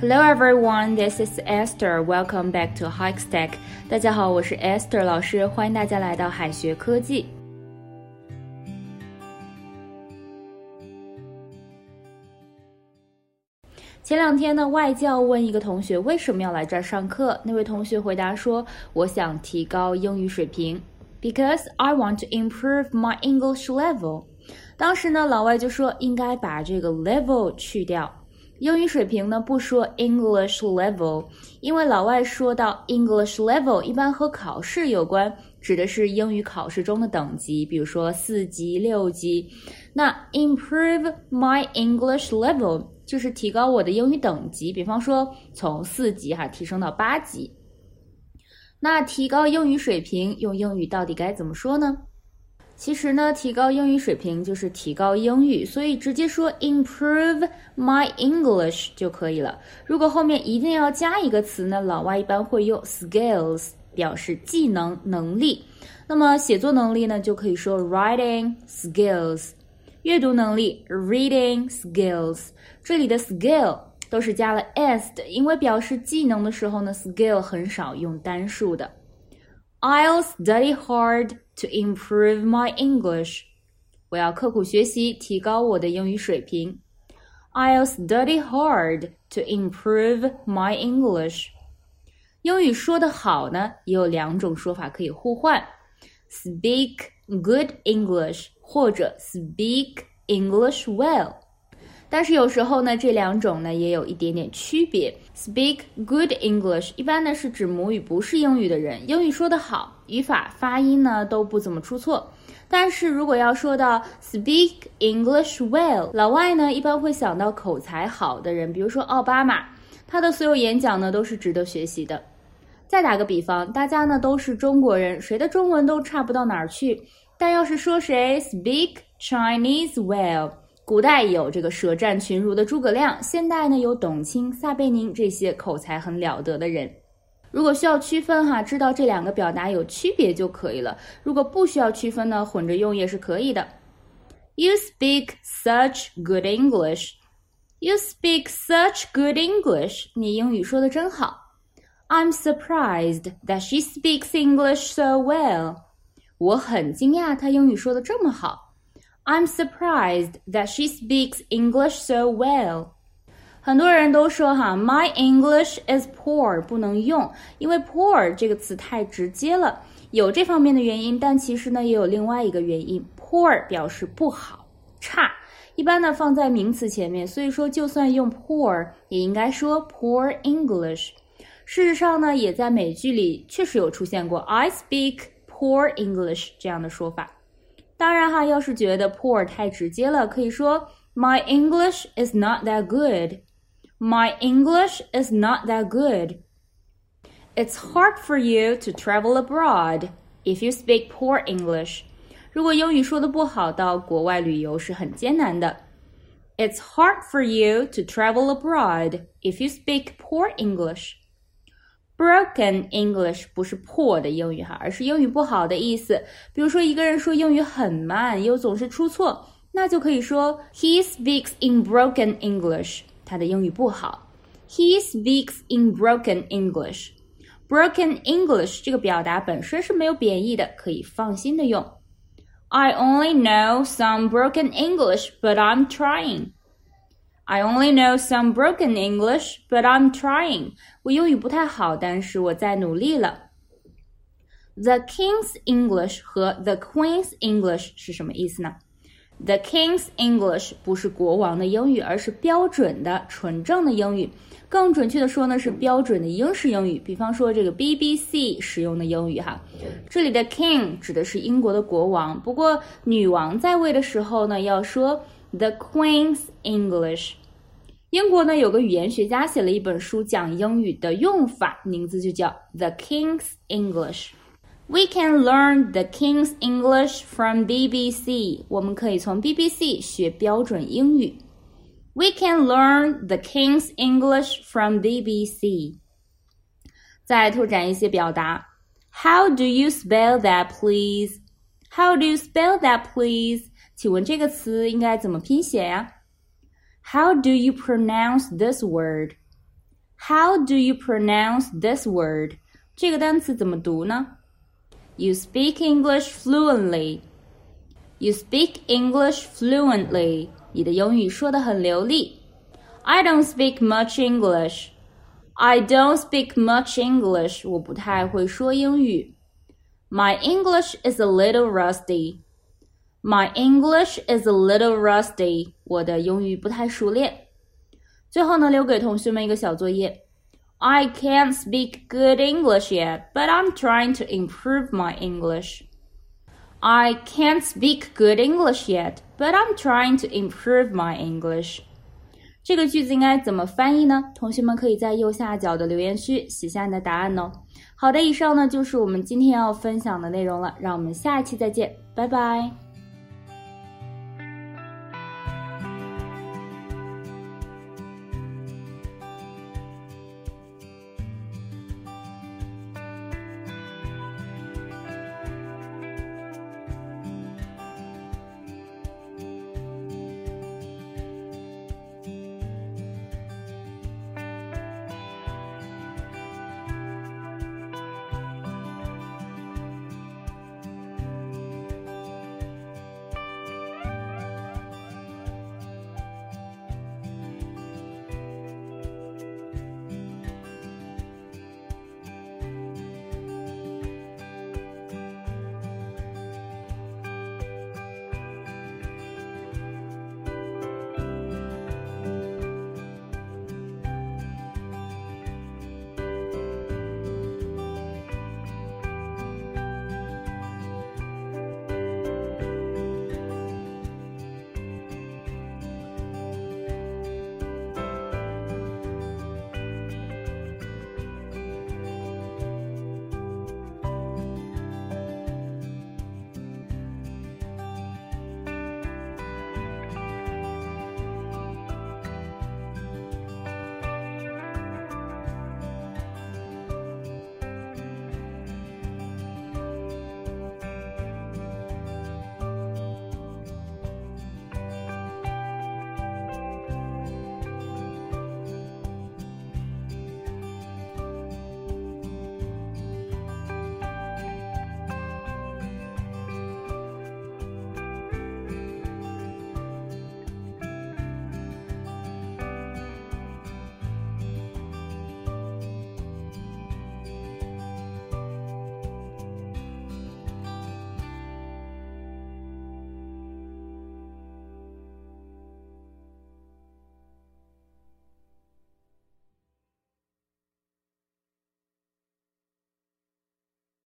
Hello everyone, this is Esther. Welcome back to Hikestack. 大家好，我是 Esther 老师，欢迎大家来到海学科技。前两天呢，外教问一个同学为什么要来这儿上课，那位同学回答说：“我想提高英语水平，because I want to improve my English level。”当时呢，老外就说应该把这个 level 去掉。英语水平呢不说 English level，因为老外说到 English level 一般和考试有关，指的是英语考试中的等级，比如说四级、六级。那 improve my English level 就是提高我的英语等级，比方说从四级哈提升到八级。那提高英语水平用英语到底该怎么说呢？其实呢，提高英语水平就是提高英语，所以直接说 improve my English 就可以了。如果后面一定要加一个词呢，老外一般会用 skills 表示技能、能力。那么写作能力呢，就可以说 writing skills；阅读能力 reading skills。这里的 skill 都是加了 s 的，因为表示技能的时候呢，skill 很少用单数的。I'll study hard to improve my English. 我要刻苦学习，提高我的英语水平。I'll study hard to improve my English. 英语说得好呢，也有两种说法可以互换：speak good English 或者 speak English well。 但是有时候呢，这两种呢也有一点点区别。Speak good English 一般呢是指母语不是英语的人，英语说得好，语法、发音呢都不怎么出错。但是如果要说到 Speak English well，老外呢一般会想到口才好的人，比如说奥巴马，他的所有演讲呢都是值得学习的。再打个比方，大家呢都是中国人，谁的中文都差不到哪儿去，但要是说谁 Speak Chinese well。古代有这个舌战群儒的诸葛亮，现代呢有董卿、撒贝宁这些口才很了得的人。如果需要区分哈，知道这两个表达有区别就可以了。如果不需要区分呢，混着用也是可以的。You speak such good English. You speak such good English. 你英语说的真好。I'm surprised that she speaks English so well. 我很惊讶她英语说的这么好。I'm surprised that she speaks English so well. 很多人都说哈，My English is poor，不能用，因为 poor 这个词太直接了，有这方面的原因，但其实呢也有另外一个原因，poor 表示不好、差，一般呢放在名词前面，所以说就算用 poor 也应该说 poor English。事实上呢，也在美剧里确实有出现过 I speak poor English 这样的说法。当然哈，要是觉得 poor 太直接了，可以说 My English is not that good. My English is not that good. It's hard for you to travel abroad if you speak poor English. 如果英语说的不好，到国外旅游是很艰难的。It's hard for you to travel abroad if you speak poor English. Broken English 不是破的英语哈，而是英语不好的意思。比如说，一个人说英语很慢，又总是出错，那就可以说 He speaks in broken English。他的英语不好。He speaks in broken English。Broken English 这个表达本身是没有贬义的，可以放心的用。I only know some broken English, but I'm trying. I only know some broken English, but I'm trying. 我英语不太好，但是我在努力了。The King's English 和 The Queen's English 是什么意思呢？The King's English 不是国王的英语，而是标准的、纯正的英语。更准确的说呢，是标准的英式英语。比方说这个 BBC 使用的英语哈，这里的 King 指的是英国的国王。不过女王在位的时候呢，要说 The Queen's English。 英国呢有个语言学家写了一本书讲英语的用法，名字就叫《The King's English》。We can learn the King's English from BBC。我们可以从 BBC 学标准英语。We can learn the King's English from BBC。再拓展一些表达。How do you spell that, please? How do you spell that, please? 请问这个词应该怎么拼写呀 ？How do you pronounce this word? How do you pronounce this word？这个单词怎么读呢？You speak English fluently. You speak English fluently. 你的英语说得很流利。I don't speak much English. I don't speak much English. 我不太会说英语。My English is a little rusty. My English is a little rusty. 我的英语不太熟练。最后呢，留给同学们一个小作业。I can't speak good English yet, but I'm trying to improve my English. I can't speak good English yet, but I'm trying to improve my English. 这个句子应该怎么翻译呢？同学们可以在右下角的留言区写下你的答案哦。好的，以上呢就是我们今天要分享的内容了，让我们下一期再见，拜拜。